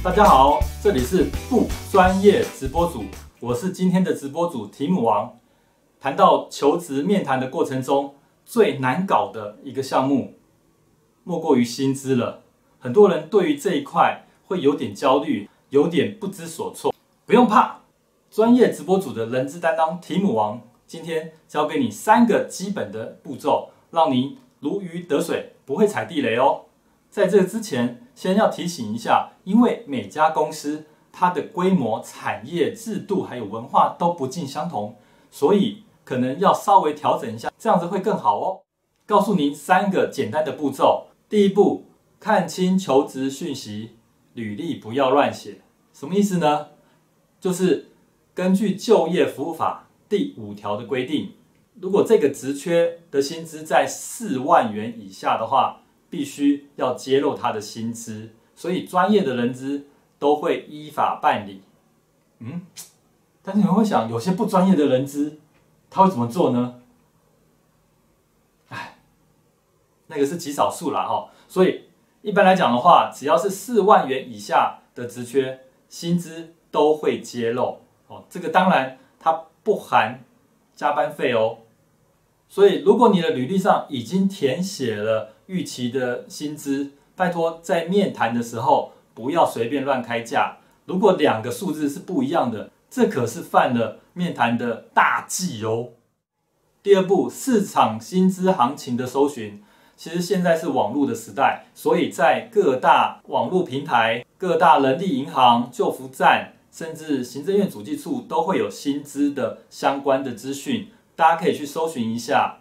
大家好，这里是不专业直播组，我是今天的直播组提姆王。谈到求职面谈的过程中最难搞的一个项目，莫过于薪资了。很多人对于这一块会有点焦虑，有点不知所措。不用怕，专业直播组的人资担当提姆王今天教给你三个基本的步骤，让你如鱼得水，不会踩地雷哦。在这之前，先要提醒一下，因为每家公司它的规模、产业制度还有文化都不尽相同，所以可能要稍微调整一下，这样子会更好哦。告诉您三个简单的步骤：第一步，看清求职讯息，履历不要乱写。什么意思呢？就是根据就业服务法第五条的规定，如果这个职缺的薪资在四万元以下的话，必须要揭露他的薪资，所以专业的人资都会依法办理。嗯，但是你会想，有些不专业的人资他会怎么做呢？哎，那个是极少数啦哈。所以一般来讲的话，只要是四万元以下的职缺，薪资都会揭露哦。这个当然它不含加班费哦。所以如果你的履历上已经填写了，预期的薪资，拜托在面谈的时候不要随便乱开价。如果两个数字是不一样的，这可是犯了面谈的大忌哦。第二步，市场薪资行情的搜寻，其实现在是网络的时代，所以在各大网络平台、各大人力银行、救福站，甚至行政院主计处都会有薪资的相关的资讯，大家可以去搜寻一下。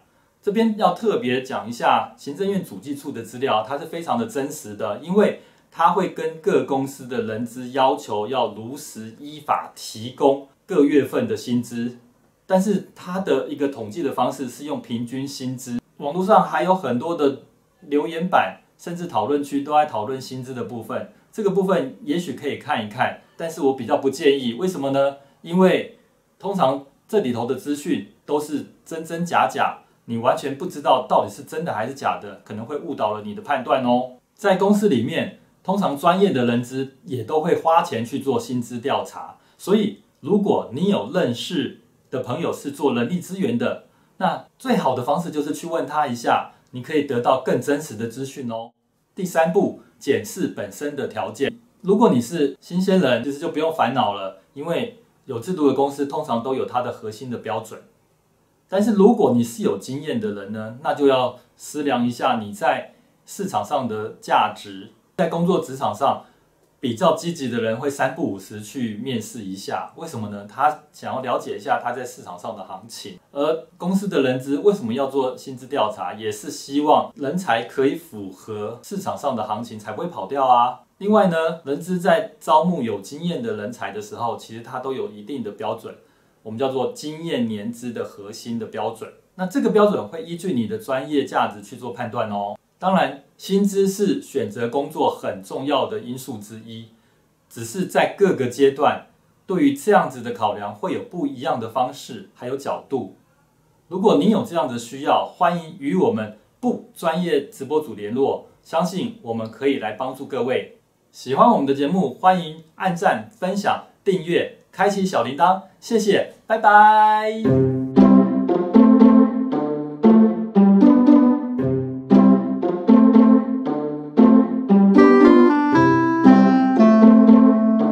这边要特别讲一下行政院主计处的资料，它是非常的真实的，因为它会跟各公司的人资要求要如实依法提供各月份的薪资，但是它的一个统计的方式是用平均薪资。网络上还有很多的留言板，甚至讨论区都在讨论薪资的部分，这个部分也许可以看一看，但是我比较不建议，为什么呢？因为通常这里头的资讯都是真真假假。你完全不知道到底是真的还是假的，可能会误导了你的判断哦。在公司里面，通常专业的人资也都会花钱去做薪资调查，所以如果你有认识的朋友是做人力资源的，那最好的方式就是去问他一下，你可以得到更真实的资讯哦。第三步，检视本身的条件。如果你是新鲜人，其实就不用烦恼了，因为有制度的公司通常都有它的核心的标准。但是如果你是有经验的人呢，那就要思量一下你在市场上的价值。在工作职场上，比较积极的人会三不五时去面试一下，为什么呢？他想要了解一下他在市场上的行情。而公司的人资为什么要做薪资调查，也是希望人才可以符合市场上的行情，才不会跑掉啊。另外呢，人资在招募有经验的人才的时候，其实他都有一定的标准。我们叫做经验年资的核心的标准，那这个标准会依据你的专业价值去做判断哦。当然，薪资是选择工作很重要的因素之一，只是在各个阶段对于这样子的考量会有不一样的方式还有角度。如果您有这样的需要，欢迎与我们不专业直播组联络，相信我们可以来帮助各位。喜欢我们的节目，欢迎按赞、分享、订阅。开启小铃铛，谢谢，拜拜。